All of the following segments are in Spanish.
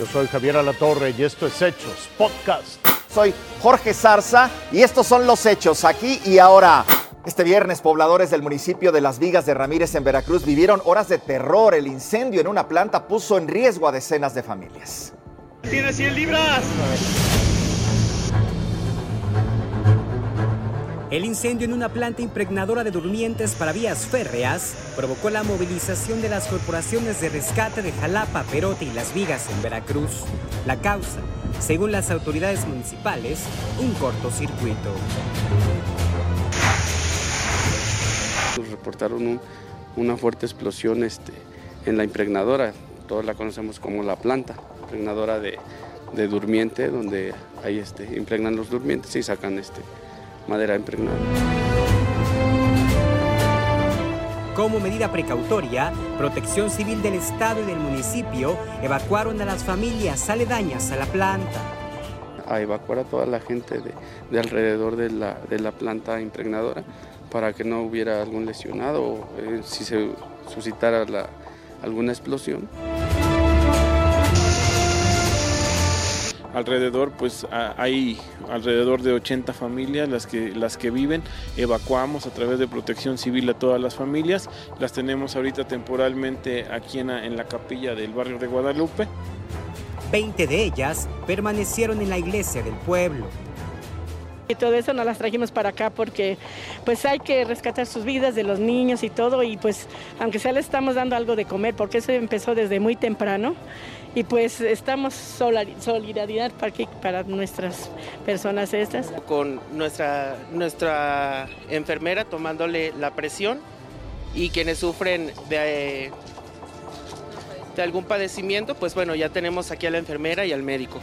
Yo soy Javier Alatorre y esto es Hechos Podcast. Soy Jorge Zarza y estos son los hechos aquí y ahora. Este viernes, pobladores del municipio de Las Vigas de Ramírez en Veracruz vivieron horas de terror. El incendio en una planta puso en riesgo a decenas de familias. ¡Tiene 100 libras! El incendio en una planta impregnadora de durmientes para vías férreas provocó la movilización de las corporaciones de rescate de Jalapa, Perote y Las Vigas en Veracruz. La causa, según las autoridades municipales, un cortocircuito. Reportaron una fuerte explosión este, en la impregnadora, todos la conocemos como la planta, impregnadora de, durmiente, donde ahí este, impregnan los durmientes y sacan este, madera impregnada. Como medida precautoria, Protección Civil del Estado y del municipio evacuaron a las familias aledañas a la planta. A evacuar a toda la gente de, alrededor de la, de la, planta impregnadora para que no hubiera algún lesionado o eh, si se suscitara alguna explosión. Alrededor pues hay alrededor de 80 familias las que las que viven. Evacuamos a través de protección civil a todas las familias. Las tenemos ahorita temporalmente aquí en en la capilla del barrio de Guadalupe. 20 de ellas permanecieron en la iglesia del pueblo y todo eso nos las trajimos para acá porque pues hay que rescatar sus vidas de los niños y todo y pues aunque sea le estamos dando algo de comer porque eso empezó desde muy temprano y pues estamos solidaridad para, para nuestras personas estas. Con nuestra, nuestra enfermera tomándole la presión y quienes sufren de, de algún padecimiento, pues bueno, ya tenemos aquí a la enfermera y al médico.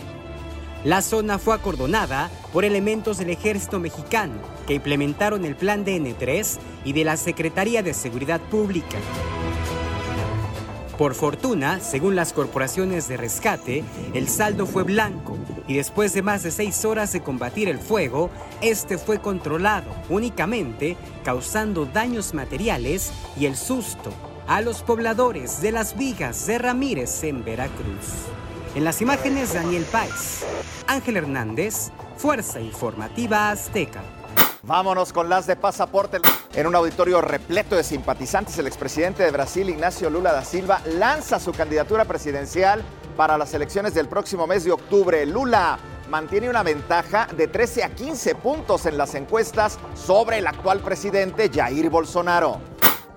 La zona fue acordonada por elementos del ejército mexicano que implementaron el plan DN3 y de la Secretaría de Seguridad Pública. Por fortuna, según las corporaciones de rescate, el saldo fue blanco y después de más de seis horas de combatir el fuego, este fue controlado únicamente causando daños materiales y el susto a los pobladores de las vigas de Ramírez en Veracruz. En las imágenes Daniel Páez, Ángel Hernández, Fuerza Informativa Azteca. Vámonos con las de pasaporte. En un auditorio repleto de simpatizantes, el expresidente de Brasil, Ignacio Lula da Silva, lanza su candidatura presidencial para las elecciones del próximo mes de octubre. Lula mantiene una ventaja de 13 a 15 puntos en las encuestas sobre el actual presidente Jair Bolsonaro.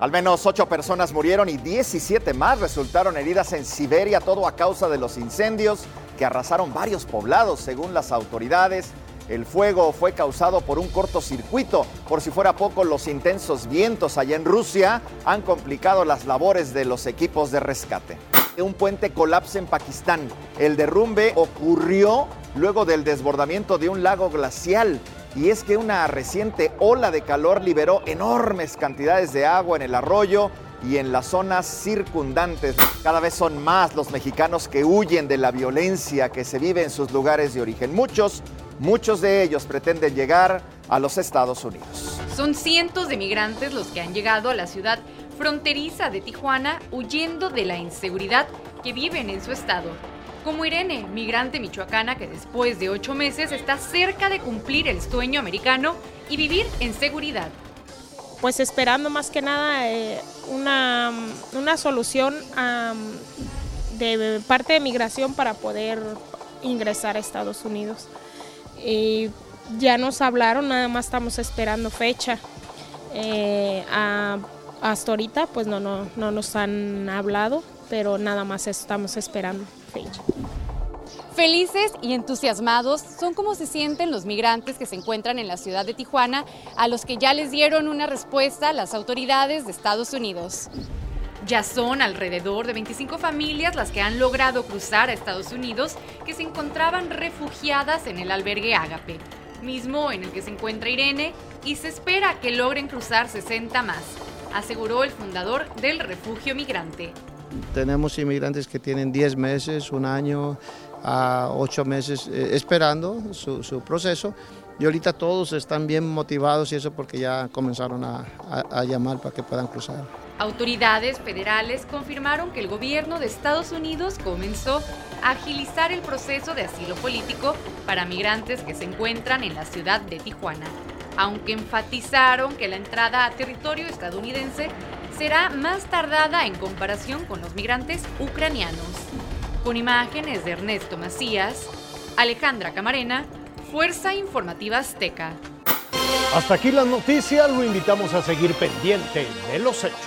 Al menos 8 personas murieron y 17 más resultaron heridas en Siberia, todo a causa de los incendios que arrasaron varios poblados, según las autoridades. El fuego fue causado por un cortocircuito. Por si fuera poco, los intensos vientos allá en Rusia han complicado las labores de los equipos de rescate. Un puente colapsa en Pakistán. El derrumbe ocurrió luego del desbordamiento de un lago glacial. Y es que una reciente ola de calor liberó enormes cantidades de agua en el arroyo y en las zonas circundantes. Cada vez son más los mexicanos que huyen de la violencia que se vive en sus lugares de origen. Muchos Muchos de ellos pretenden llegar a los Estados Unidos. Son cientos de migrantes los que han llegado a la ciudad fronteriza de Tijuana huyendo de la inseguridad que viven en su estado. Como Irene, migrante michoacana que después de ocho meses está cerca de cumplir el sueño americano y vivir en seguridad. Pues esperando más que nada eh, una, una, solución de parte de migración para poder ingresar a Estados Unidos. Y ya nos hablaron, nada más estamos esperando fecha. Eh, hasta ahorita pues no, no, no nos han hablado, pero nada más estamos esperando fecha. Felices y entusiasmados son como se sienten los migrantes que se encuentran en la ciudad de Tijuana, a los que ya les dieron una respuesta las autoridades de Estados Unidos. Ya son alrededor de 25 familias las que han logrado cruzar a Estados Unidos que se encontraban refugiadas en el albergue Ágape, mismo en el que se encuentra Irene, y se espera que logren cruzar 60 más, aseguró el fundador del refugio migrante. Tenemos inmigrantes que tienen 10 meses, un año, a ocho meses eh, esperando su, proceso y ahorita todos están bien motivados y eso porque ya comenzaron a llamar para que puedan cruzar. Autoridades federales confirmaron que el gobierno de Estados Unidos comenzó a agilizar el proceso de asilo político para migrantes que se encuentran en la ciudad de Tijuana, aunque enfatizaron que la entrada a territorio estadounidense será más tardada en comparación con los migrantes ucranianos. Con imágenes de Ernesto Macías, Alejandra Camarena, Fuerza Informativa Azteca. Hasta aquí las noticias, lo invitamos a seguir pendiente de los hechos.